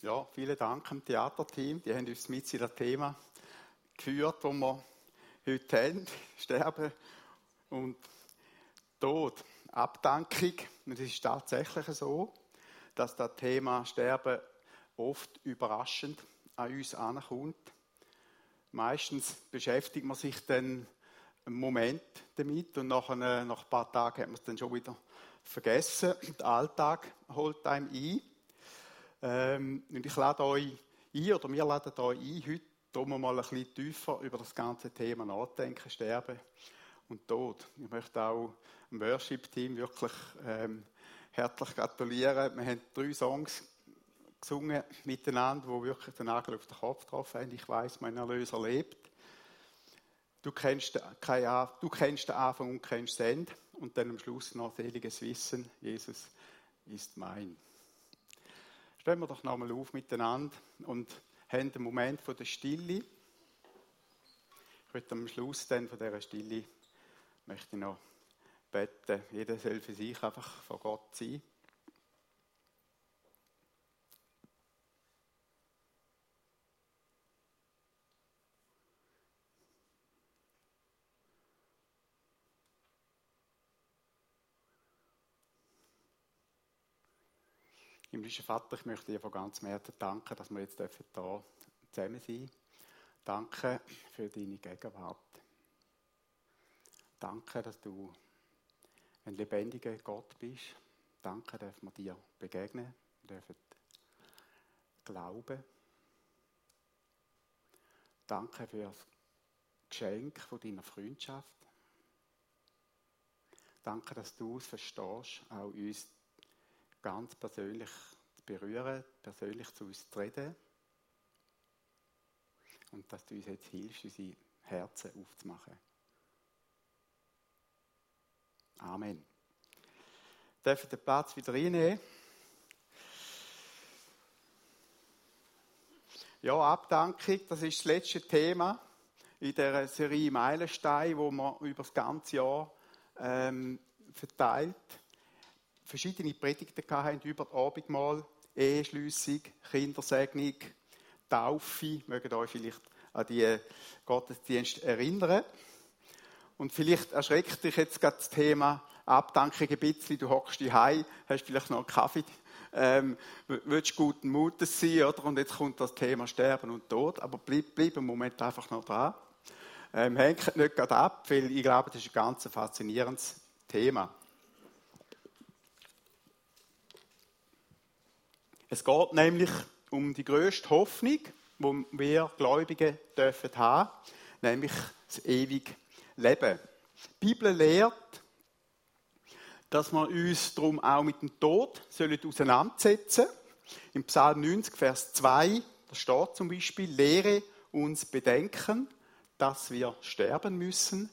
Ja, vielen Dank dem Theaterteam. Die haben uns mit in das Thema geführt, das wir heute haben. Sterben und Tod. Abdankung. Und es ist tatsächlich so, dass das Thema Sterben oft überraschend an uns ankommt. Meistens beschäftigt man sich dann einen Moment damit und nach ein paar Tagen hat man es dann schon wieder vergessen. Der Alltag holt einem ein. Ähm, und ich lade euch ein, oder wir laden euch ein, heute um mal ein bisschen tiefer über das ganze Thema nachdenken, Sterben und Tod. Ich möchte auch dem Worship-Team wirklich ähm, herzlich gratulieren. Wir haben drei Songs gesungen miteinander, wo wirklich den Nagel auf den Kopf getroffen haben. Ich weiß, mein Erlöser lebt. Du kennst, du kennst den Anfang und kennst das Ende. Und dann am Schluss noch seliges Wissen, Jesus ist mein. Stellen wir doch nochmal auf miteinander und haben einen Moment von der Stille. Ich möchte am Schluss dann von dieser Stille möchte ich noch beten. Jeder soll für sich einfach vor Gott sein. Himmlischer Vater, ich möchte dir von ganzem Herzen danken, dass wir jetzt hier zusammen sein dürfen. Danke für deine Gegenwart. Danke, dass du ein lebendiger Gott bist. Danke, dass wir dir begegnen dürfen. Glauben. Danke für das Geschenk von deiner Freundschaft. Danke, dass du es verstehst, auch uns ganz persönlich zu berühren, persönlich zu uns zu reden. Und dass du uns jetzt hilfst, unsere Herzen aufzumachen. Amen. Dürfen den Platz wieder reinnehmen. Ja, Abdankung, das ist das letzte Thema in der Serie Meilenstein, wo man über das ganze Jahr ähm, verteilt verschiedene Predigten hatten über das Abendmahl, Eheschliessung, Kindersegnung, Taufe. Mögt euch vielleicht an die Gottesdienst erinnern. Und vielleicht erschreckt dich jetzt gerade das Thema Abdankung ein bisschen. Du hockst dich heim, hast vielleicht noch einen Kaffee, ähm, willst guten Mutes sein, oder? Und jetzt kommt das Thema Sterben und Tod. Aber bleib, bleib einen Moment einfach noch dran. Ähm, hängt nicht gerade ab, weil ich glaube, das ist ein ganz faszinierendes Thema. Es geht nämlich um die größte Hoffnung, die wir Gläubige dürfen haben, nämlich das ewige Leben. Die Bibel lehrt, dass wir uns darum auch mit dem Tod auseinandersetzen sollen. Im Psalm 90, Vers 2, da steht zum Beispiel, lehre uns bedenken, dass wir sterben müssen,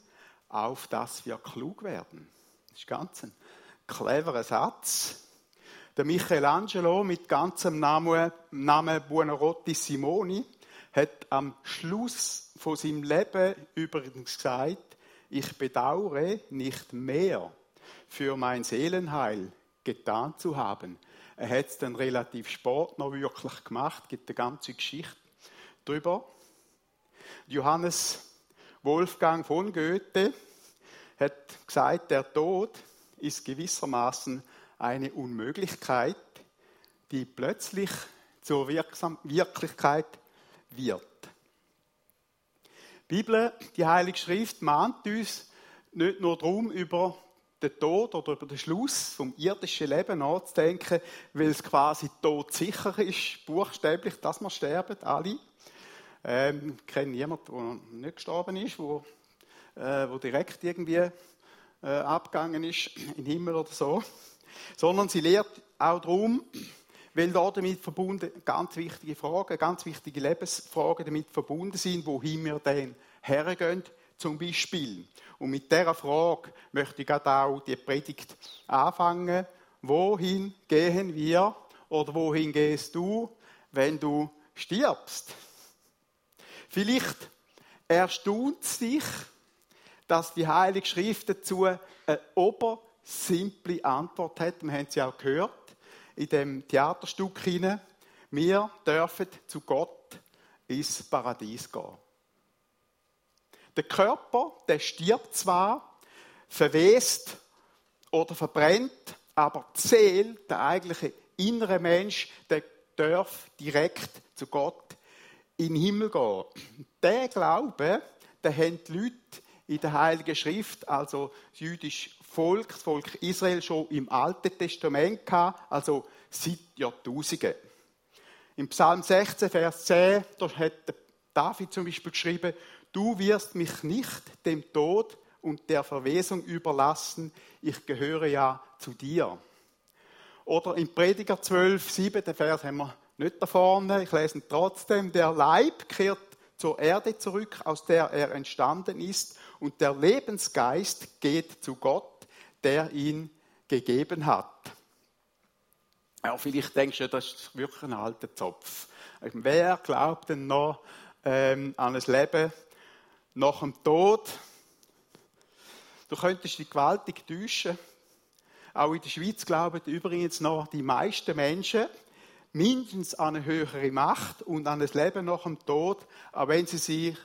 auf dass wir klug werden. Das ist ganz ein cleverer Satz. Der Michelangelo mit ganzem Namen, Namen Buonarroti Simoni hat am Schluss von seinem Leben übrigens gesagt, ich bedauere nicht mehr für mein Seelenheil getan zu haben. Er hat es dann relativ spät noch wirklich gemacht, gibt eine ganze Geschichte darüber. Johannes Wolfgang von Goethe hat gesagt, der Tod ist gewissermaßen eine Unmöglichkeit, die plötzlich zur Wirksam Wirklichkeit wird. Die Bibel, die Heilige Schrift, mahnt uns nicht nur darum, über den Tod oder über den Schluss vom irdischen Leben nachzudenken, weil es quasi todsicher ist, buchstäblich, dass wir sterben, alle. Ähm, ich kenne niemanden, der nicht gestorben ist, wo, äh, wo direkt irgendwie äh, abgegangen ist in den Himmel oder so sondern sie lehrt auch darum, weil da damit verbunden ganz wichtige Fragen, ganz wichtige Lebensfragen damit verbunden sind, wohin wir denn hergehen, zum Beispiel. Und mit dieser Frage möchte ich gerade auch die Predigt anfangen. Wohin gehen wir oder wohin gehst du, wenn du stirbst? Vielleicht erstaunt es dich, dass die Heilige Schrift dazu eine Ober- simple Antwort hat. Wir haben sie auch gehört in dem Theaterstück hinein. Wir dürfen zu Gott ins Paradies gehen. Der Körper, der stirbt zwar, verwest oder verbrennt, aber die Seele, der eigentliche innere Mensch, der darf direkt zu Gott in den Himmel gehen. Der Glaube, den haben die Leute in der Heiligen Schrift, also das jüdische Volk, das Volk Israel, schon im Alten Testament gehabt, also seit Jahrtausenden. Im Psalm 16, Vers 10, da hat David zum Beispiel geschrieben, du wirst mich nicht dem Tod und der Verwesung überlassen, ich gehöre ja zu dir. Oder im Prediger 12, 7, den Vers haben wir nicht da vorne, ich lese ihn trotzdem, der Leib kehrt zur Erde zurück, aus der er entstanden ist, und der Lebensgeist geht zu Gott, der ihn gegeben hat. Ja, vielleicht denkst du, das ist wirklich ein alter Zopf. Wer glaubt denn noch ähm, an ein Leben nach dem Tod? Du könntest dich gewaltig täuschen. Auch in der Schweiz glauben übrigens noch die meisten Menschen mindestens an eine höhere Macht und an ein Leben nach dem Tod, auch wenn sie, sich,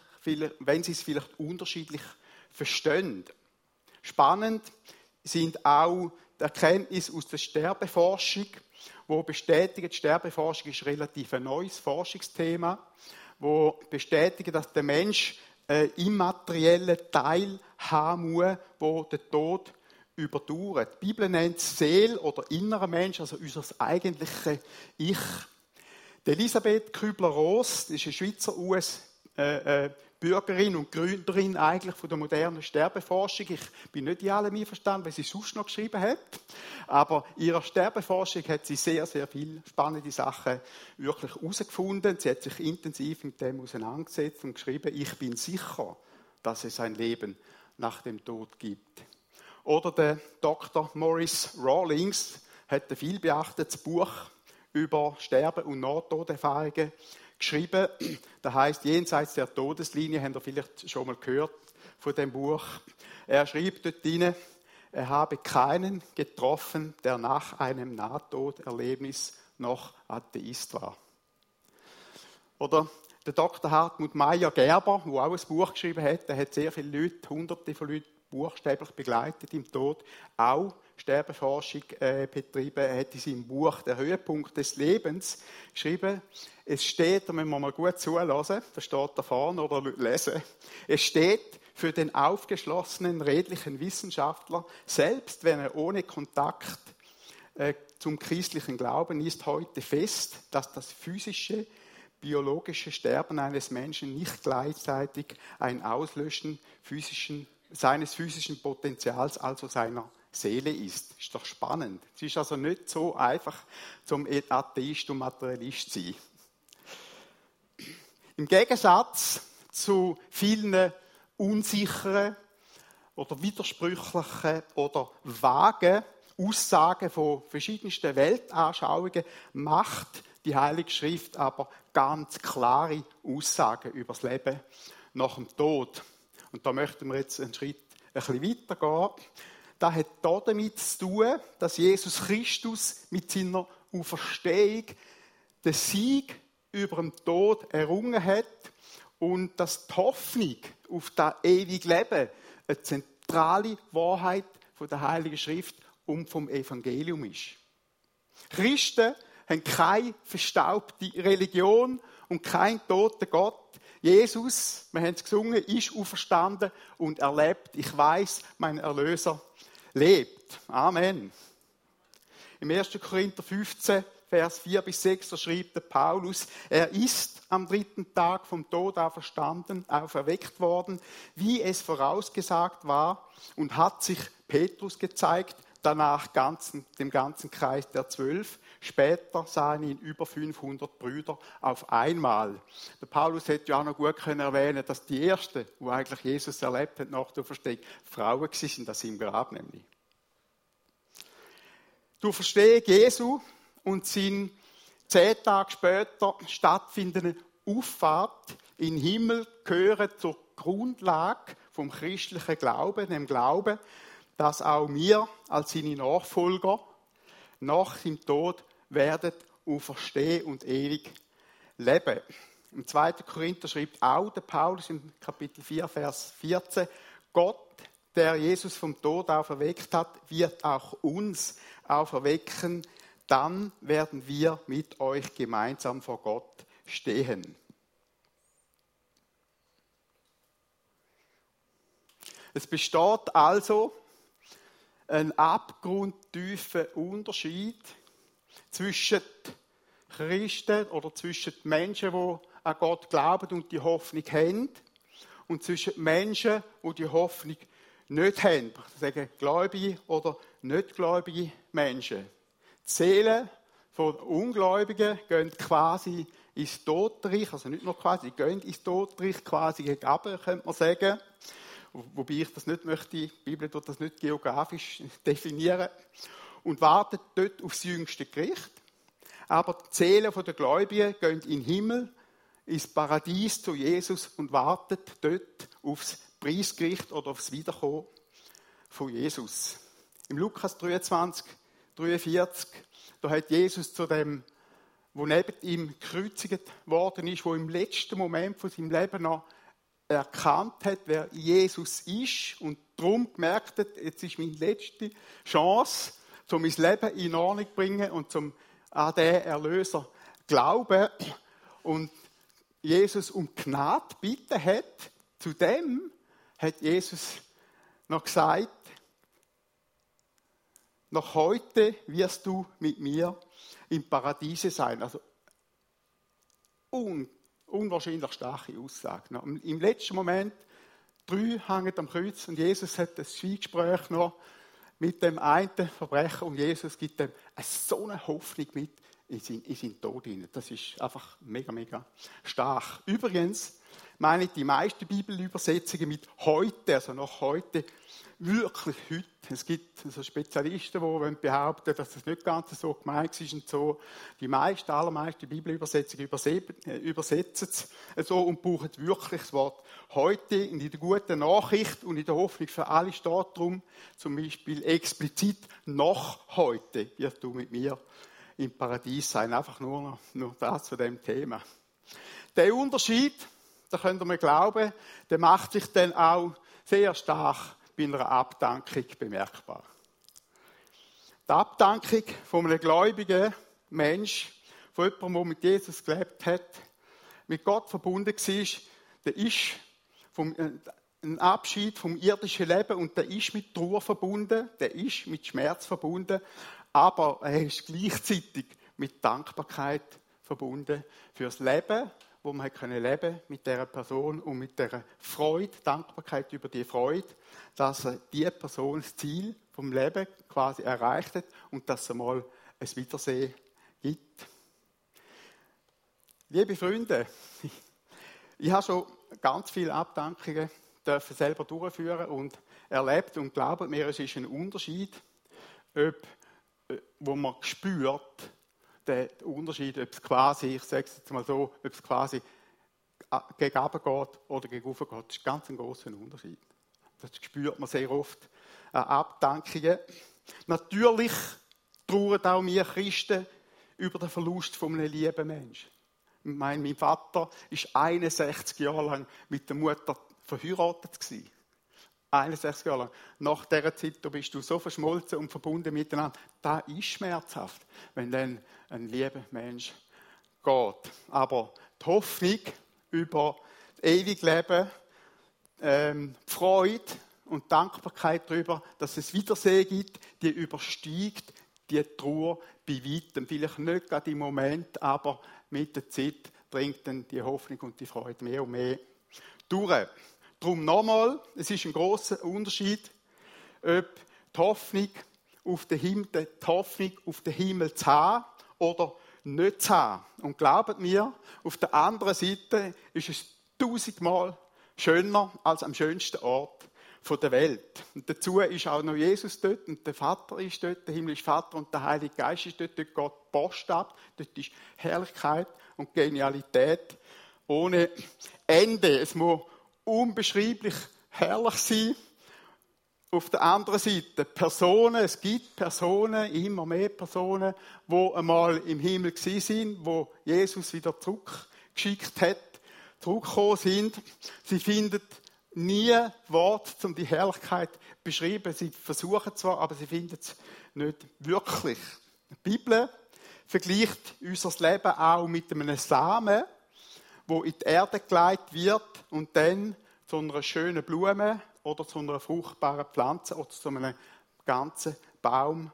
wenn sie es vielleicht unterschiedlich verstehen. Spannend sind auch die Erkenntnisse aus der Sterbeforschung, wo bestätigt, die Sterbeforschung ist relativ neues Forschungsthema, wo bestätigt, dass der Mensch einen immateriellen Teil haben muss, wo der Tod überdauert. Die Bibel nennt es Seele oder innerer Mensch, also unser eigentliches Ich. Die Elisabeth Kübler-Ross, ist eine Schweizer US- äh, äh, Bürgerin und Gründerin eigentlich von der modernen Sterbeforschung. Ich bin nicht in allem einverstanden, was sie sonst noch geschrieben hat. Aber in ihrer Sterbeforschung hat sie sehr, sehr viele spannende Sachen wirklich herausgefunden. Sie hat sich intensiv mit dem auseinandergesetzt und geschrieben, ich bin sicher, dass es ein Leben nach dem Tod gibt. Oder der Dr. Morris Rawlings hat ein viel beachtetes Buch über Sterben und Nahtoderfahrungen geschrieben. Das heißt, jenseits der Todeslinie, habt ihr vielleicht schon mal gehört von dem Buch. Er schrieb dort hinein, er habe keinen getroffen, der nach einem Nahtoderlebnis noch Atheist war. Oder der Dr. Hartmut Meyer Gerber, der auch ein Buch geschrieben hat, der hat sehr viele Leute, hunderte von Leuten buchstäblich begleitet im Tod, auch Sterbeforschung äh, betrieben. Hat in seinem Buch Der Höhepunkt des Lebens geschrieben, es steht, da müssen wir mal gut zulassen, da steht da vorne oder lesen, es steht für den aufgeschlossenen, redlichen Wissenschaftler, selbst wenn er ohne Kontakt äh, zum christlichen Glauben ist, heute fest, dass das physische, biologische Sterben eines Menschen nicht gleichzeitig ein Auslöschen physischen, seines physischen Potenzials, also seiner Seele ist. Ist doch spannend. Es ist also nicht so einfach, zum Atheist und Materialist zu sein. Im Gegensatz zu vielen unsicheren oder widersprüchlichen oder vagen Aussagen von verschiedensten Weltanschauungen macht die Heilige Schrift aber ganz klare Aussagen über das Leben nach dem Tod. Und da möchten wir jetzt einen Schritt ein bisschen weitergehen das hat damit zu tun, dass Jesus Christus mit seiner Auferstehung den Sieg über den Tod errungen hat und dass die Hoffnung auf das ewige Leben eine zentrale Wahrheit der Heiligen Schrift und vom Evangelium ist. Christen haben keine verstaubte Religion und keinen toten Gott. Jesus, wir haben es gesungen, ist auferstanden und erlebt. Ich weiß, mein Erlöser lebt. Amen. Im 1. Korinther 15, Vers 4 bis 6, da schreibt der Paulus, er ist am dritten Tag vom Tod auferstanden, auferweckt worden, wie es vorausgesagt war, und hat sich Petrus gezeigt, danach ganzen, dem ganzen Kreis der Zwölf. Später sahen ihn über 500 Brüder auf einmal. Der Paulus hätte ja auch noch gut können erwähnen dass die ersten, wo eigentlich Jesus erlebt hat nach der Verstehung, Frauen waren, das im Grab nämlich. Du verstehst Jesu und sein zehn Tage später stattfindende Auffahrt in den Himmel gehören zur Grundlage vom christlichen Glauben, dem Glauben, dass auch wir als seine Nachfolger nach dem Tod werden auferstehen und ewig leben. Im 2. Korinther schreibt auch der Paulus im Kapitel 4, Vers 14, Gott, der Jesus vom Tod auferweckt hat, wird auch uns auferwecken, dann werden wir mit euch gemeinsam vor Gott stehen. Es besteht also ein abgrundtiefer Unterschied zwischen Christen oder zwischen Menschen, die an Gott glauben und die Hoffnung haben, und zwischen Menschen, die die Hoffnung nicht haben. Ich sage gläubige oder nicht gläubige Menschen. Die Seelen von Ungläubigen gehen quasi ins Todreich, also nicht nur quasi, gehen ins Todreich quasi gegen könnte man sagen. Wobei ich das nicht möchte, die Bibel tut das nicht geografisch definieren. Und wartet dort aufs jüngste Gericht. Aber die Seelen der Gläubigen gehen in den Himmel, ins Paradies zu Jesus und wartet dort aufs Preisgericht oder aufs Wiederkommen von Jesus. Im Lukas 23, 43, da hat Jesus zu dem, wo neben ihm gekreuzigt worden ist, wo im letzten Moment von seinem Leben noch erkannt hat, wer Jesus ist und darum gemerkt hat, jetzt ist meine letzte Chance, um mein Leben in Ordnung zu bringen und zum an den Erlöser glauben und Jesus um Gnade bitten hat, zu dem hat Jesus noch gesagt, noch heute wirst du mit mir im Paradiese sein. Also un, unwahrscheinlich starke Aussage. Im letzten Moment, drei hängen am Kreuz und Jesus hat das Zwiegespräch noch mit dem einen Verbrecher und Jesus gibt ihm so eine Hoffnung mit in seinen, in seinen Tod hinein. Das ist einfach mega, mega stark. Übrigens meine ich die meisten Bibelübersetzungen mit heute, also noch heute, wirklich heute. Es gibt so Spezialisten, die behaupten, dass das nicht ganz so gemeint ist und so. Die meisten, allermeisten Bibelübersetzungen äh, übersetzen es so und brauchen wirklich das Wort heute in der guten Nachricht und in der Hoffnung für alle steht darum, zum Beispiel explizit noch heute wirst du mit mir im Paradies sein. Einfach nur, nur das zu dem Thema. Der Unterschied, da könnt ihr mir glauben, der macht sich dann auch sehr stark bei einer Abdankung bemerkbar. Die Abdankung von einem gläubigen Mensch, von jemandem, der mit Jesus gelebt hat, mit Gott verbunden war, der ist vom, äh, ein Abschied vom irdischen Leben und der ist mit Trauer verbunden, der ist mit Schmerz verbunden, aber er ist gleichzeitig mit Dankbarkeit verbunden für das Leben, wo man können leben mit der Person und mit der Freude, Dankbarkeit über die Freude, dass die Person das Ziel vom Leben quasi erreicht hat und dass es mal ein Wiedersehen gibt. Liebe Freunde, ich habe schon ganz viele Abdankungen dürfen selber durchführen und erlebt und glaubt mir, es ist ein Unterschied, ob, äh, wo man spürt, der Unterschied, ob es quasi, ich sage es jetzt mal so, ob es quasi gegen geht oder gegen geht, das ist ganz ein großer Unterschied. Das spürt man sehr oft an Abdankungen. Natürlich trauern auch wir Christen über den Verlust von einem lieben Menschen. Ich meine, mein Vater war 61 Jahre lang mit der Mutter verheiratet. Gewesen. 61 Jahre lang. Nach dieser Zeit da bist du so verschmolzen und verbunden miteinander. Das ist schmerzhaft, wenn dann ein lieber Mensch geht. Aber die Hoffnung über das ewige Leben, ähm, die Freude und die Dankbarkeit darüber, dass es Wiedersehen gibt, die übersteigt die Trauer bei weitem. Vielleicht nicht gerade im Moment, aber mit der Zeit bringt dann die Hoffnung und die Freude mehr und mehr durch. Darum nochmal, es ist ein großer Unterschied, ob die Hoffnung auf den Himmel, die Hoffnung auf den Himmel zu haben oder nicht zu haben. Und glaubt mir, auf der anderen Seite ist es tausendmal schöner als am schönsten Ort der Welt. Und dazu ist auch noch Jesus dort und der Vater ist dort, der himmlische Vater und der Heilige Geist ist dort. Dort geht Post ab, dort ist Herrlichkeit und Genialität ohne Ende. Es muss unbeschreiblich herrlich sein. auf der anderen Seite Personen, es gibt Personen, immer mehr Personen, wo einmal im Himmel sind, wo Jesus wieder zurückgeschickt hat, zurückgekommen sind. Sie finden nie Wort, um die Herrlichkeit zu beschreiben. Sie versuchen zwar, aber sie finden es nicht wirklich. Die Bibel vergleicht unser Leben auch mit einem Samen, wo in die Erde gelegt wird und dann zu einer schönen Blume oder zu einer fruchtbaren Pflanze oder zu einem ganzen Baum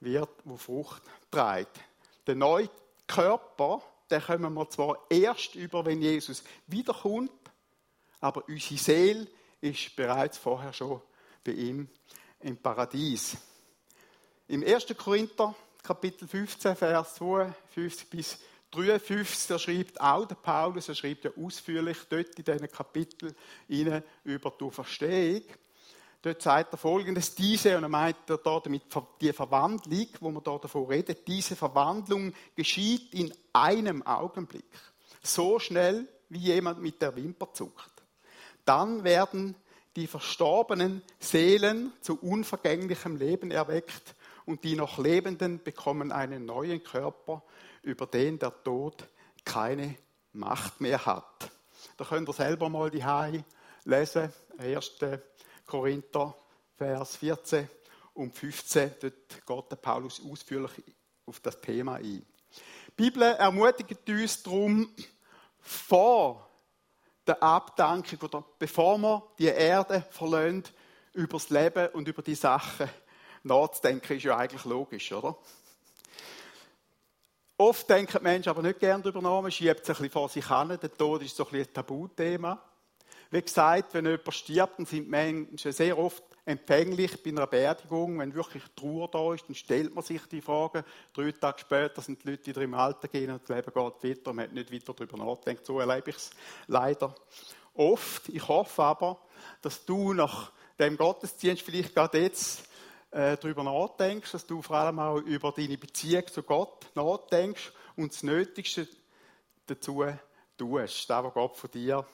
wird, wo Frucht trägt. Der neue Körper, den kommen wir zwar erst über, wenn Jesus wiederkommt, aber unsere Seele ist bereits vorher schon bei ihm im Paradies. Im 1. Korinther, Kapitel 15, Vers 52 bis 53, er schreibt auch der Paulus, er schreibt ja ausführlich dort in diesen Kapitel über die Verstehung. Dort sagt er folgendes, diese, und er meint er da damit die Verwandlung, wo man da davon redet, diese Verwandlung geschieht in einem Augenblick. So schnell, wie jemand mit der Wimper zuckt. Dann werden die verstorbenen Seelen zu unvergänglichem Leben erweckt und die noch Lebenden bekommen einen neuen Körper, über den der Tod keine Macht mehr hat. Da könnt ihr selber mal die Hai lesen, 1. Korinther, Vers 14 und 15. Dort geht Paulus ausführlich auf das Thema ein. Die Bibel ermutigt uns darum, vor der Abdankung oder bevor wir die Erde verlassen, über das Leben und über die Sachen nachzudenken, ist ja eigentlich logisch, oder? Oft denken die Menschen aber nicht gerne darüber nach, man schiebt es ein bisschen vor sich hin. Der Tod ist so ein, bisschen ein Tabuthema. Wie gesagt, wenn jemand stirbt, dann sind Menschen sehr oft empfänglich bei einer Beerdigung. Wenn wirklich Trauer da ist, dann stellt man sich die Frage. Drei Tage später sind die Leute wieder im Alter gehen und das Leben geht weiter. Man hat nicht weiter darüber nachgedacht. So erlebe ich es leider oft. Ich hoffe aber, dass du nach dem Gottesdienst vielleicht gerade jetzt äh, darüber nachdenkst, dass du vor allem auch über deine Beziehung zu Gott nachdenkst und das Nötigste dazu tust, das, was Gott von dir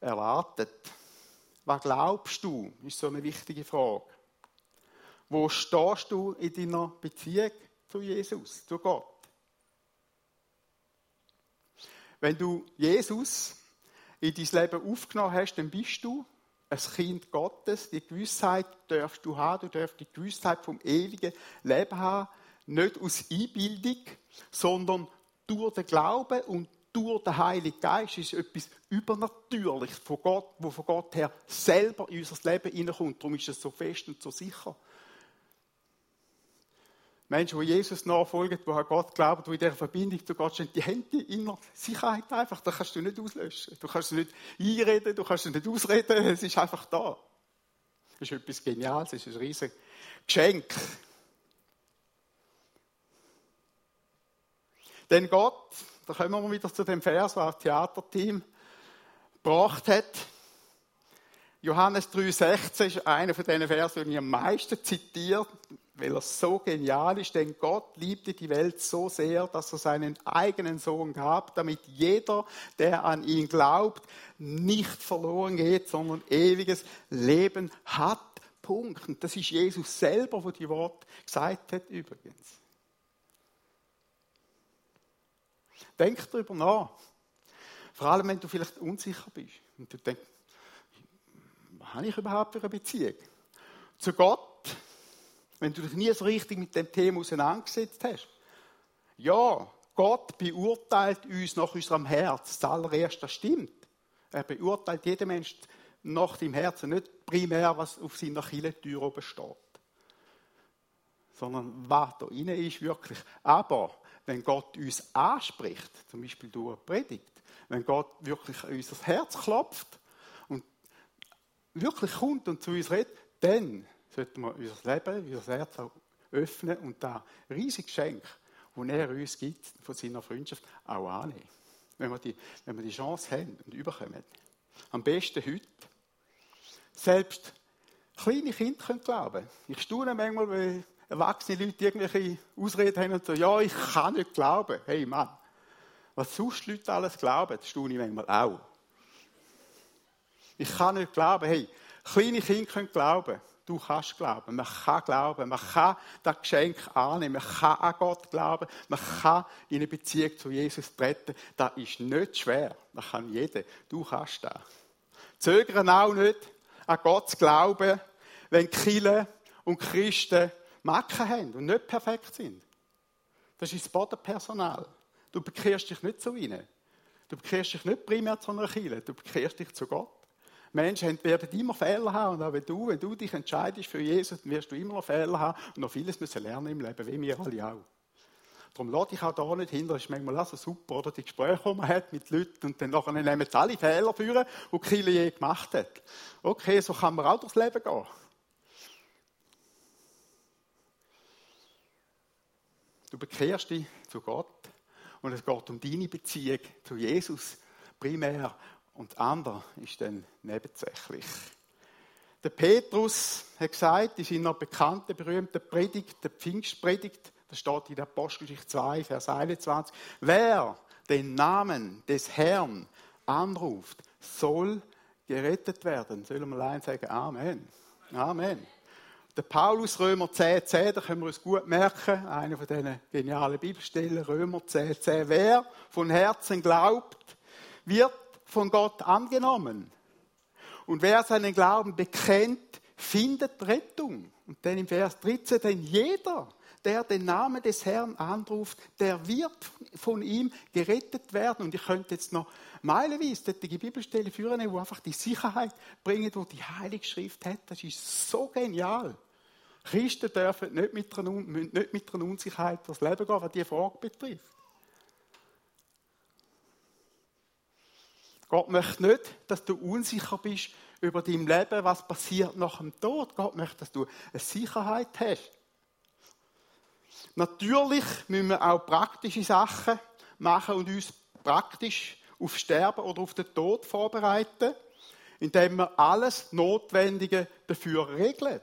erwartet. Was glaubst du, ist so eine wichtige Frage. Wo stehst du in deiner Beziehung zu Jesus, zu Gott? Wenn du Jesus in dein Leben aufgenommen hast, dann bist du ein Kind Gottes. Die Gewissheit darfst du haben. Du darfst die Gewissheit vom ewigen Leben haben. Nicht aus Einbildung, sondern durch den Glauben und durch den Heiligen Geist. Ist etwas Übernatürliches von Gott, wo von Gott her selber in unser Leben hineinkommt. Darum ist es so fest und so sicher. Menschen, die Jesus nachfolgen, die an Gott glauben, die in dieser Verbindung zu Gott stehen, die haben die innere Sicherheit einfach. Das kannst du nicht auslöschen. Du kannst es nicht einreden, du kannst es nicht ausreden. Es ist einfach da. Das ist etwas Geniales, es ist ein riesiges Geschenk. Denn Gott, da kommen wir wieder zu dem Vers, was das Theaterteam gebracht hat. Johannes 3,16 ist einer von diesen Versen, die ich am meisten zitiere weil er so genial ist, denn Gott liebte die Welt so sehr, dass er seinen eigenen Sohn gab, damit jeder, der an ihn glaubt, nicht verloren geht, sondern ewiges Leben hat. Punkt. Und das ist Jesus selber, der die Worte gesagt hat, übrigens. Denk darüber nach. Vor allem, wenn du vielleicht unsicher bist und du denkst, was habe ich überhaupt für eine Beziehung? Zu Gott wenn du dich nie so richtig mit dem Thema auseinandergesetzt hast. Ja, Gott beurteilt uns nach unserem Herz. Das allererste stimmt. Er beurteilt jeden Menschen nach dem Herzen, nicht primär, was auf seiner Kirchentür oben steht. Sondern was da innen ist wirklich. Aber wenn Gott uns anspricht, zum Beispiel durch eine Predigt, wenn Gott wirklich an unser Herz klopft und wirklich kommt und zu uns redet, dann sollten wir unser Leben, unser Herz auch öffnen und da riesige Geschenk, das er uns gibt, von seiner Freundschaft, auch annehmen. Wenn wir die, wenn wir die Chance haben und überkommen. Am besten heute. Selbst kleine Kinder können glauben. Ich staune manchmal, wenn erwachsene Leute irgendwelche Ausreden haben und sagen, ja, ich kann nicht glauben. Hey Mann, was sonst Leute alles glauben, das staune ich manchmal auch. Ich kann nicht glauben. Hey, kleine Kinder können glauben. Du kannst glauben. Man kann glauben. Man kann das Geschenk annehmen. Man kann an Gott glauben. Man kann in eine Beziehung zu Jesus treten. Das ist nicht schwer. Das kann jeder. Du kannst das. Zögern auch nicht, an Gott zu glauben, wenn Kille und Christen Macken haben und nicht perfekt sind. Das ist das Bodenpersonal. Du bekehrst dich nicht zu ihnen. Du bekehrst dich nicht primär zu einer Kirche, du bekehrst dich zu Gott. Menschen werden immer Fehler haben und auch wenn du, wenn du dich entscheidest für Jesus, dann wirst du immer noch Fehler haben und noch vieles müssen lernen im Leben, wie wir alle auch. Darum lade ich auch da nicht hin, das ist manchmal auch so super, oder? Die Gespräche, die man hat mit Leuten und dann nachher nehmen sie alle Fehler führen, die Kille je gemacht hat. Okay, so kann man auch durchs Leben gehen. Du bekehrst dich zu Gott und es geht um deine Beziehung zu Jesus primär und andere ist dann nebensächlich. Der Petrus hat gesagt in seiner bekannten, berühmten Predigt, der Pfingstpredigt, das steht in der Apostelgeschichte 2, Vers 21, wer den Namen des Herrn anruft, soll gerettet werden. Sollen wir allein sagen Amen. Amen. Der Paulus, Römer 10, 10, da können wir uns gut merken, einer von diesen genialen Bibelstellen, Römer 10, 10. Wer von Herzen glaubt, wird von Gott angenommen. Und wer seinen Glauben bekennt, findet Rettung. Und dann im Vers 13, denn jeder, der den Namen des Herrn anruft, der wird von ihm gerettet werden. Und ich könnte jetzt noch meilenweise solche Bibelstellen führen, wo einfach die Sicherheit bringen, die die Heilige Schrift hat. Das ist so genial. Christen dürfen nicht mit einer, Unsicherheit durchs Leben gehen, was diese Frage betrifft. Gott möchte nicht, dass du unsicher bist über dein Leben, was passiert nach dem Tod. Gott möchte, dass du eine Sicherheit hast. Natürlich müssen wir auch praktische Sachen machen und uns praktisch auf Sterben oder auf den Tod vorbereiten, indem wir alles Notwendige dafür regeln.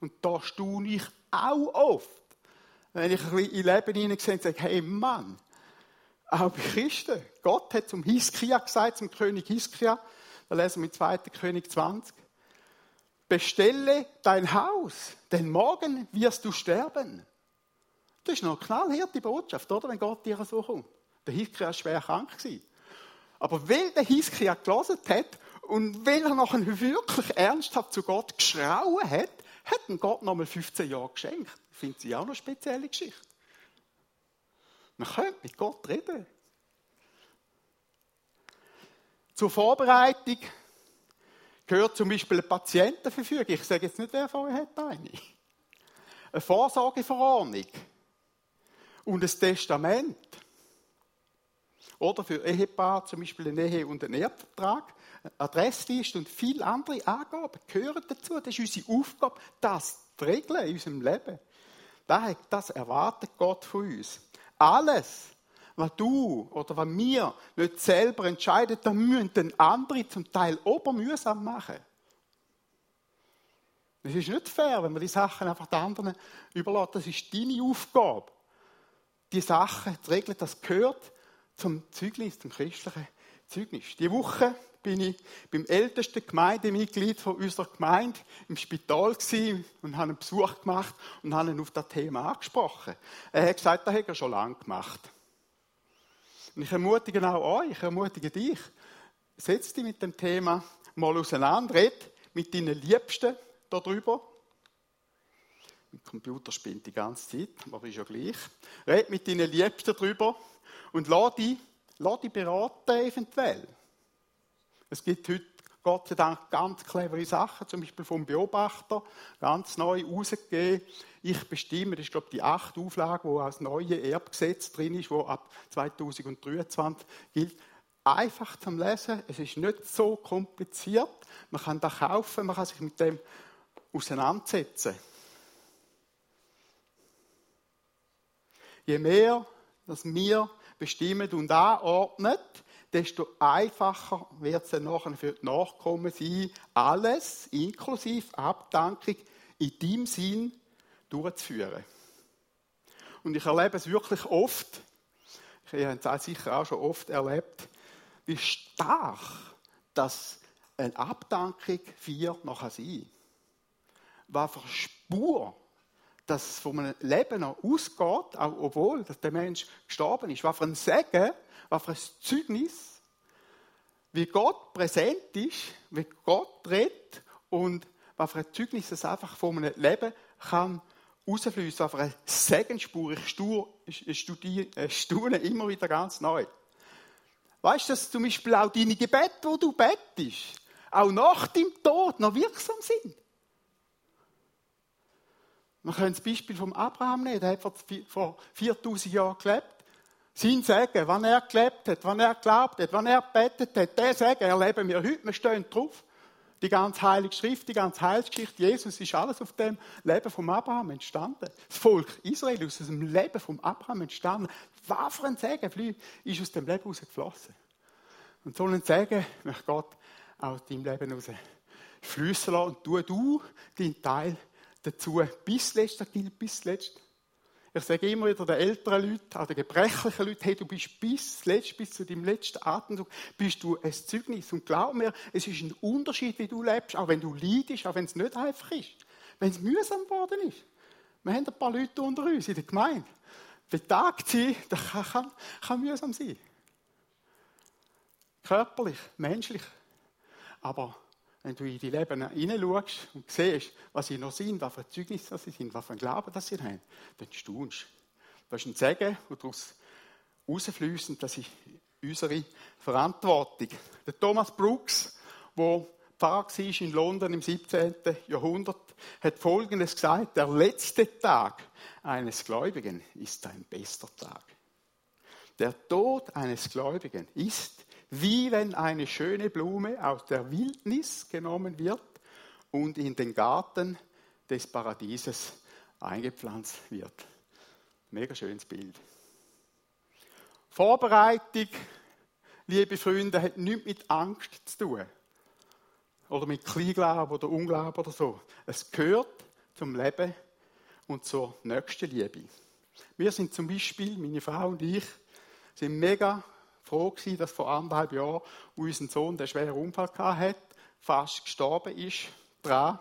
Und da staune ich auch oft, wenn ich ein bisschen in Leben hineinsehe und sage, hey Mann, auch Christen. Gott hat zum Hiskia gesagt, zum König Hiskia, da lesen wir im 2. König 20, bestelle dein Haus, denn morgen wirst du sterben. Das ist noch eine knallharte Botschaft, oder, wenn Gott dir so kommt. Der Hiskia war schwer krank. Aber weil der Hiskia gelesen hat und weil er noch wirklich ernsthaft zu Gott geschrauen hat, hat ihm Gott nochmal 15 Jahre geschenkt. Ich finde sie auch noch eine spezielle Geschichte. Man könnte mit Gott reden. Zur Vorbereitung gehört zum Beispiel eine Patientenverfügung. Ich sage jetzt nicht, wer vorher hat eine. Eine Vorsorgeverordnung und ein Testament. Oder für Ehepaar zum Beispiel ein Ehe- und ein Erbvertrag, Adressliste und viele andere Angaben gehören dazu. Das ist unsere Aufgabe, das zu regeln in unserem Leben. Das erwartet Gott von uns. Alles, was du oder was wir nicht selber entscheiden, dann müssen den andere zum Teil obermühsam machen. Es ist nicht fair, wenn man die Sachen einfach den anderen überlässt. Das ist deine Aufgabe. Die Sachen zu regeln, das gehört zum Zeugnis, zum christlichen Zeugnis. Die Woche bin ich beim ältesten Gemeindemitglied von unserer Gemeinde im Spital und habe einen Besuch gemacht und habe ihn auf das Thema angesprochen. Er hat gesagt, das hat er schon lange gemacht. Und ich ermutige auch euch, ich ermutige dich, setz dich mit dem Thema mal auseinander, red mit deinen Liebsten darüber. Mein Computer spinnt die ganze Zeit, aber ist ja gleich. Red mit deinen Liebsten darüber und lass dich, lass dich beraten eventuell. Es gibt heute Gott sei Dank ganz clevere Sachen, zum Beispiel vom Beobachter, ganz neu rausgegeben. Ich bestimme, das ist glaube ich die achte Auflage, wo als neue Erbgesetz drin ist, wo ab 2023 gilt. Einfach zum Lesen, es ist nicht so kompliziert. Man kann da kaufen, man kann sich mit dem auseinandersetzen. Je mehr, dass wir bestimmen und anordnen, desto einfacher wird es dann nachher für die Nachkommen sein, alles, inklusive Abdankung, in deinem Sinn durchzuführen. Und ich erlebe es wirklich oft, ich habe es sicher auch schon oft erlebt, wie stark das eine Abdankung für nachher sein was für Spur das von einem Leben noch ausgeht, auch obwohl dass der Mensch gestorben ist. Was für ein Segen, was für ein Zeugnis, wie Gott präsent ist, wie Gott redet und was für ein Zeugnis das einfach von einem Leben kann rausfließen, was für eine Segensspur. Ich staune immer wieder ganz neu. Weißt du, dass zum Beispiel auch deine Gebete, wo du bettest, auch nach dem Tod noch wirksam sind? Man kann das Beispiel vom Abraham nehmen, der hat vor 4000 Jahren gelebt. Sein Sagen, wann er gelebt hat, wann er glaubt hat, wann er betet hat, der Sagen erleben wir heute, wir stehen drauf. Die ganze Heilige Schrift, die ganze Heilsgeschichte, Jesus ist alles auf dem Leben vom Abraham entstanden. Das Volk Israel ist aus dem Leben vom Abraham entstanden. Was für ein Segen ist aus dem Leben herausgeflossen. Und so ein Segen möchte Gott aus deinem Leben heraus fließen lassen und tu du deinen Teil dazu bis letzt, das gilt bis letzt. Ich sage immer wieder den älteren Leuten, auch den gebrechlichen Leuten, hey, du bist bis letzt, bis zu deinem letzten Atemzug, bist du ein Zeugnis. Und glaub mir, es ist ein Unterschied, wie du lebst, auch wenn du leidest, auch wenn es nicht einfach ist. Wenn es mühsam geworden ist. Wir haben ein paar Leute unter uns in der Gemeinde. Betagt sie, das kann, kann, kann mühsam sein. Körperlich, menschlich. Aber wenn du in die Leben hineinschaust und siehst, was sie noch sind, was für Zeugnisse sie sind, was für ein Glauben sie haben, dann staunst du. Das ist ein Segen, und daraus rausfließen, das ist unsere Verantwortung. Der Thomas Brooks, der Pfarrer war in London im 17. Jahrhundert, hat Folgendes gesagt, der letzte Tag eines Gläubigen ist ein bester Tag. Der Tod eines Gläubigen ist wie wenn eine schöne Blume aus der Wildnis genommen wird und in den Garten des Paradieses eingepflanzt wird. Mega schönes Bild. Vorbereitung, liebe Freunde, hat nichts mit Angst zu tun. Oder mit Kleinglauben oder Unglauben oder so. Es gehört zum Leben und zur nächsten Liebe. Wir sind zum Beispiel, meine Frau und ich, sind mega froh gewesen, dass vor anderthalb Jahren unser Sohn den schweren Unfall hat, fast gestorben ist, dran,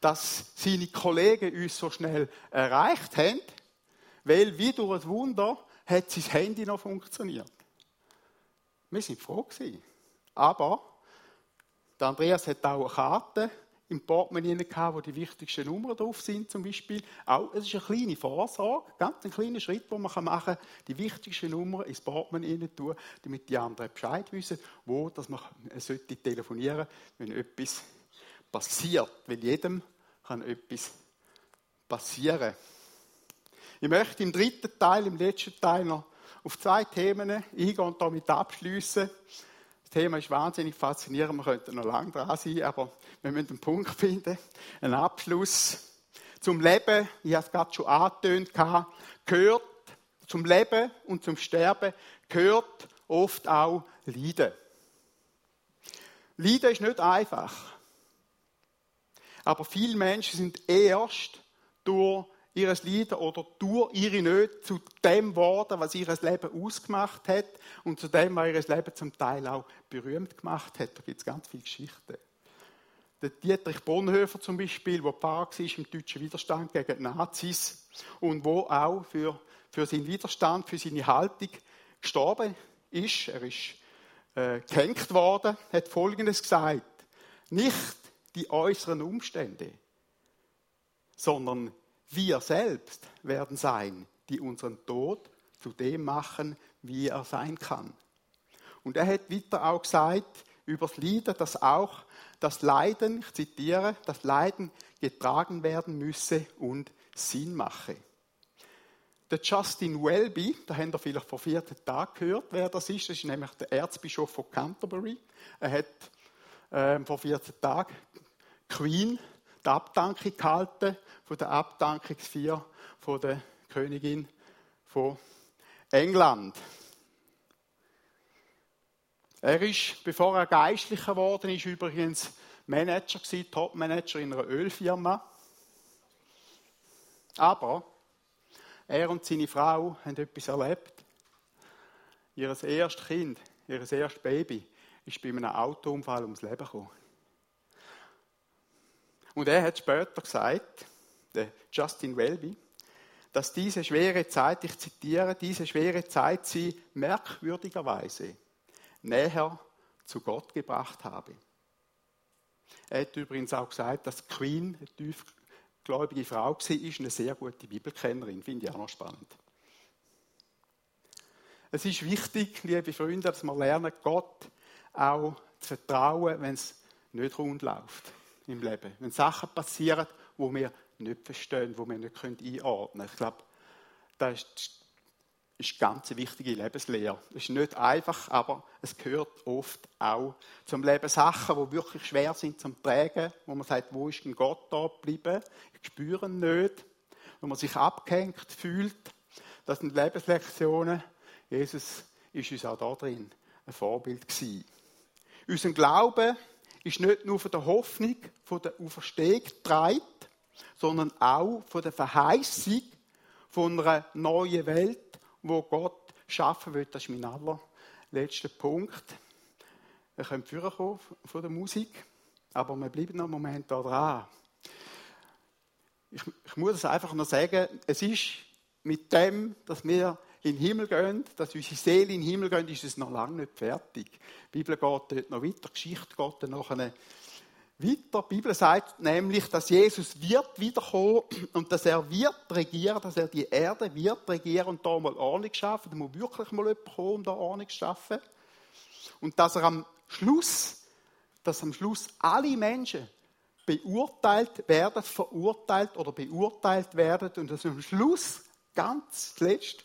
dass seine Kollegen uns so schnell erreicht haben, weil wie durch ein Wunder hat sein Handy noch funktioniert. Wir sind froh gewesen. Aber der Andreas hat auch eine Karte im Portemonnaie gehabt, wo die wichtigsten Nummern drauf sind, zum Beispiel. Auch, es ist eine kleine Vorsorge, ganz ein kleiner Schritt, den man machen kann, die wichtigsten Nummern ins Portemonnaie tun, damit die anderen Bescheid wissen, wo dass man sollte telefonieren wenn etwas passiert. Weil jedem kann etwas passieren. Ich möchte im dritten Teil, im letzten Teil noch auf zwei Themen eingehen und damit abschließen. Thema ist wahnsinnig faszinierend, wir könnten noch lange dran sein, aber wir müssen einen Punkt finden, einen Abschluss. Zum Leben, ich habe es gerade schon angetönt, gehört zum Leben und zum Sterben gehört oft auch Leiden. Leiden ist nicht einfach. Aber viele Menschen sind erst durch ihr Leiden oder durch ihre Nöte zu dem geworden, was ihr Leben ausgemacht hat und zu dem, was ihr Leben zum Teil auch berühmt gemacht hat. Da gibt es ganz viele Geschichten. Der Dietrich Bonhoeffer zum Beispiel, der Pfarrer war im deutschen Widerstand gegen die Nazis und wo auch für, für seinen Widerstand, für seine Haltung gestorben ist. Er ist äh, gehängt worden, hat Folgendes gesagt. Nicht die äußeren Umstände, sondern wir selbst werden sein, die unseren Tod zu dem machen, wie er sein kann. Und er hat weiter auch gesagt, übers Lieder, dass auch das Leiden, ich zitiere, das Leiden getragen werden müsse und Sinn mache. Der Justin Welby, da haben wir vielleicht vor vierten Tag gehört, wer das ist. Das ist nämlich der Erzbischof von Canterbury. Er hat äh, vor 14 Tagen Queen die Abdankung gehalten von der Abdankungsfeier von der Königin von England. Er ist, bevor er Geistlicher geworden ist, übrigens Manager gewesen, Topmanager in einer Ölfirma. Aber er und seine Frau haben etwas erlebt. Ihr erstes Kind, ihr erstes Baby, ist bei einem Autounfall ums Leben gekommen. Und er hat später gesagt, der Justin Welby, dass diese schwere Zeit, ich zitiere, diese schwere Zeit sie merkwürdigerweise näher zu Gott gebracht habe. Er hat übrigens auch gesagt, dass Queen eine tiefgläubige Frau war, ist eine sehr gute Bibelkennerin, finde ich auch noch spannend. Es ist wichtig, liebe Freunde, dass wir lernen, Gott auch zu vertrauen, wenn es nicht rund läuft im Leben. Wenn Sachen passieren, wo wir nicht verstehen, wo wir nicht einordnen können. Ich glaube, das ist, ist ganz wichtige Lebenslehre. Es ist nicht einfach, aber es gehört oft auch zum Leben Sachen, die wirklich schwer sind zum Tragen, wo man sagt, wo ist denn Gott da geblieben? Ich spüre ihn nicht. Wo man sich abgehängt fühlt. Das sind Lebenslektionen. Jesus ist uns auch da drin ein Vorbild gewesen. Unser Glaube ist nicht nur von der Hoffnung, von der Auferstehung getragen, sondern auch von der Verheißung von einer neuen Welt, wo Gott schaffen will. Das ist mein allerletzter Punkt. Wir können kommen von der Musik, aber wir bleiben noch einen Moment da dran. Ich, ich muss es einfach noch sagen, es ist mit dem, dass wir in den Himmel gehen, dass unsere Seele in den Himmel geht, ist es noch lange nicht fertig. Die Bibel geht dort noch weiter, die Geschichte geht dann noch weiter. Die Bibel sagt nämlich, dass Jesus wird wiederkommen und dass er wird regieren, dass er die Erde wird regieren und da mal Ordnung schaffen. Da muss wirklich mal jemand kommen, um da Ordnung zu schaffen. Und dass er am Schluss, dass am Schluss alle Menschen beurteilt werden, verurteilt oder beurteilt werden und dass am Schluss ganz zuletzt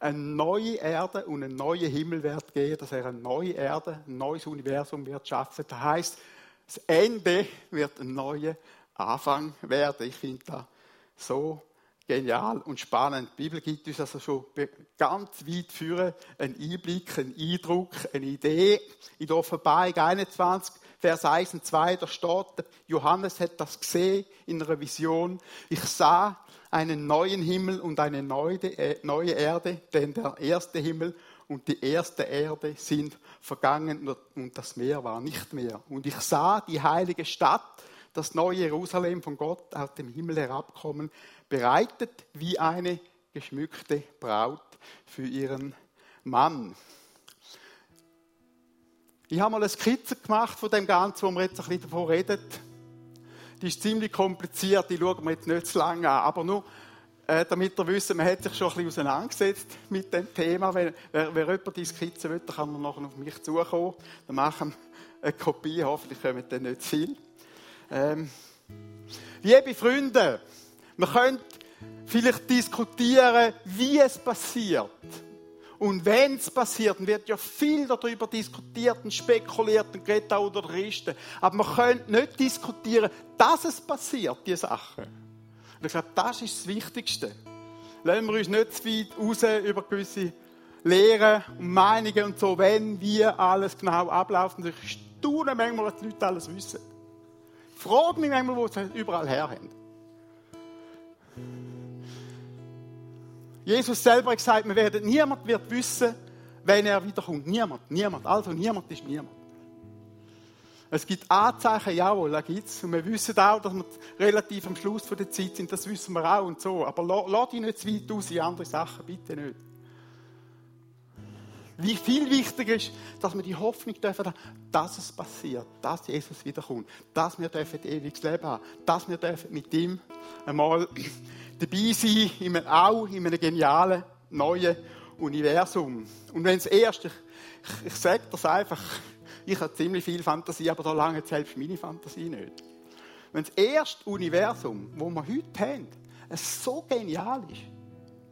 eine neue Erde und einen neuen Himmel wird geben, dass er eine neue Erde, ein neues Universum wird schaffen. Das heißt, das Ende wird ein neuer Anfang werden. Ich finde das so genial und spannend. Die Bibel gibt uns also schon ganz weit führen einen Einblick, einen Eindruck, eine Idee. In der Offenbarung 21, Vers 1 und 2, da steht, Johannes hat das gesehen in einer Vision. Ich sah einen neuen Himmel und eine äh, neue Erde, denn der erste Himmel und die erste Erde sind vergangen und das Meer war nicht mehr. Und ich sah die heilige Stadt, das neue Jerusalem von Gott aus dem Himmel herabkommen, bereitet wie eine geschmückte Braut für ihren Mann. Ich habe mal eine Skizze gemacht von dem Ganzen, wo wir jetzt ein bisschen davon reden. Die ist ziemlich kompliziert, die schauen wir jetzt nicht zu lange an. Aber nur, äh, damit ihr wisst, man hat sich schon ein bisschen auseinandergesetzt mit dem Thema. Wenn, wer, wer jemand die Skizze will, dann kann man nachher auf mich zukommen. Dann machen wir eine Kopie, hoffentlich kommen dann nicht zu viel. Ähm, liebe Freunde, wir können vielleicht diskutieren, wie es passiert. Und wenn es passiert, dann wird ja viel darüber diskutiert und spekuliert und geht auch unter Christen. Aber man könnte nicht diskutieren, dass es passiert, diese Sachen. Und ich glaube, das ist das Wichtigste. Lassen wir uns nicht zu weit raus über gewisse Lehren und Meinungen und so, wenn, wie alles genau abläuft. Und ich staune manchmal, dass die Leute alles wissen. Ich frage mich manchmal, wo sie überall her haben. Jesus selber hat gesagt, wir werden, niemand wird wissen, wenn er wiederkommt. Niemand, niemand. Also niemand ist niemand. Es gibt Anzeichen, jawohl, da gibt es. Und wir wissen auch, dass wir relativ am Schluss der Zeit sind, das wissen wir auch und so. Aber lass dich nicht zu weit aus in andere Sachen, bitte nicht. Wie viel wichtiger ist, dass wir die Hoffnung dürfen, dass es passiert, dass Jesus wiederkommt, dass wir dürfen ewiges Leben haben, dass wir dürfen mit ihm einmal dabei sein, in einem, auch in einem genialen, neuen Universum. Und wenn es erst, ich, ich, sage das einfach, ich habe ziemlich viel Fantasie, aber da lange selbst meine Fantasie nicht. Wenn das erste Universum, wo wir heute haben, so genial ist,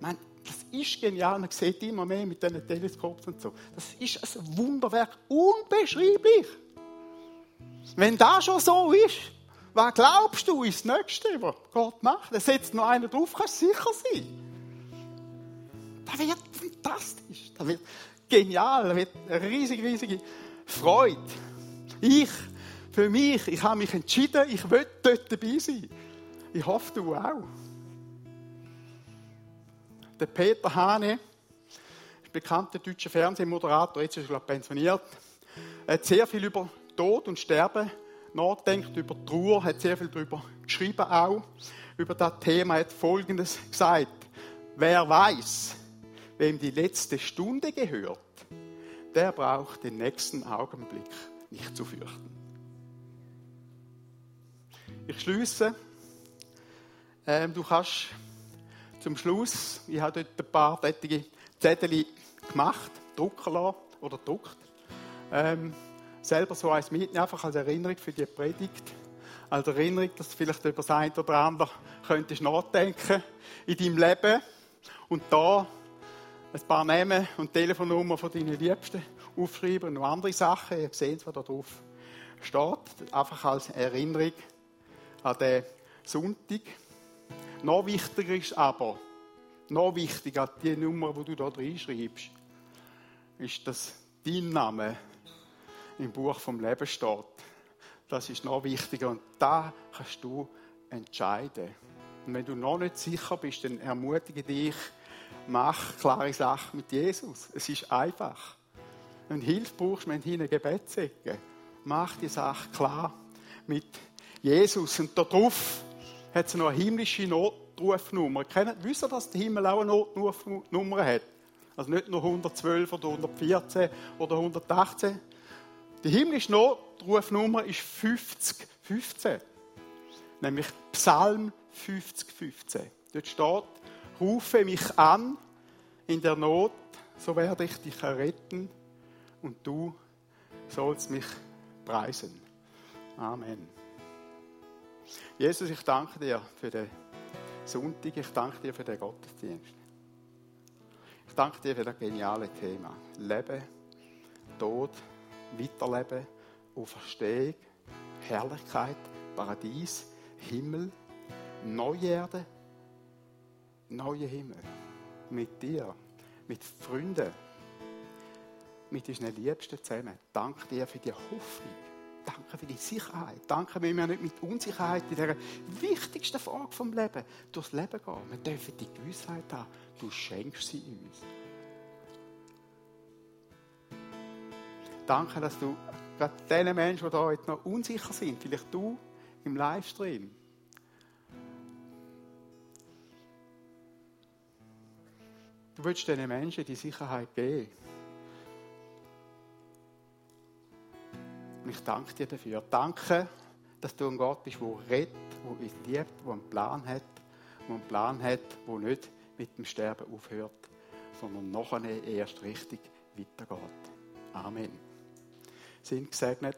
meine, das ist genial, man sieht immer mehr mit diesen Teleskopen und so. Das ist ein Wunderwerk, unbeschreiblich. Wenn das schon so ist, was glaubst du, ist das Nächste, was Gott macht? Da setzt noch einer drauf, kannst sicher sein. Das wird fantastisch. Das wird genial. Das wird eine riesige, riesige Freude. Ich, für mich, ich habe mich entschieden, ich will dort dabei sein. Ich hoffe, du auch. Der Peter Hane, bekannter deutscher Fernsehmoderator, jetzt ist er glaube pensioniert, hat sehr viel über Tod und Sterben nachdenkt über Trauer, hat sehr viel darüber geschrieben auch. Über das Thema hat Folgendes gesagt. Wer weiß, wem die letzte Stunde gehört, der braucht den nächsten Augenblick nicht zu fürchten. Ich schließe. Ähm, du kannst zum Schluss, ich habe dort ein paar tätige Zettel gemacht, drucken lassen oder druckt. Ähm, selber so eins mitnehmen, einfach als Erinnerung für die Predigt. Als Erinnerung, dass du vielleicht über das eine oder andere könntest nachdenken in deinem Leben. Und da ein paar Namen und Telefonnummern von deinen Liebsten aufschreiben und noch andere Sachen. Ihr seht, was da drauf steht. Einfach als Erinnerung an den Sonntag. Noch wichtiger ist aber, noch wichtiger als die Nummer, die du da reinschreibst, ist, dass dein Name im Buch vom Leben steht. Das ist noch wichtiger und da kannst du entscheiden. Und wenn du noch nicht sicher bist, dann ermutige dich, mach klare Sachen mit Jesus. Es ist einfach. Wenn du Hilfe brauchst, wenn du hinten Gebet sägen, mach die Sache klar mit Jesus. Und darauf hat es noch eine himmlische Notrufnummer. Kennt, wisst ihr, dass der Himmel auch eine Notrufnummer hat? Also nicht nur 112 oder 114 oder 118. Die himmlische Notrufnummer ist 5015. Nämlich Psalm 5015. Dort steht, rufe mich an in der Not, so werde ich dich erretten und du sollst mich preisen. Amen. Jesus, ich danke dir für den Sonntag, ich danke dir für den Gottesdienst. Ich danke dir für das geniale Thema. Leben, Tod, Weiterleben, Auferstehung, Herrlichkeit, Paradies, Himmel, neue Erde, neue Himmel. Mit dir, mit Freunden, mit unseren Liebsten zusammen. Danke dir für die Hoffnung. Danke für die Sicherheit. Danke, wenn wir nicht mit Unsicherheit in der wichtigsten Frage vom Leben durchs Leben gehen. Wir dürfen die Gewissheit haben, du schenkst sie uns. Danke, dass du gerade den Menschen, die heute noch unsicher sind, vielleicht du im Livestream, du willst diesen Menschen die Sicherheit geben. Und ich danke dir dafür. Danke, dass du ein Gott bist, der redet, der uns liebt, der einen Plan hat, der einen Plan hat, der nicht mit dem Sterben aufhört, sondern nachher erst richtig weitergeht. Amen sind gesegnet.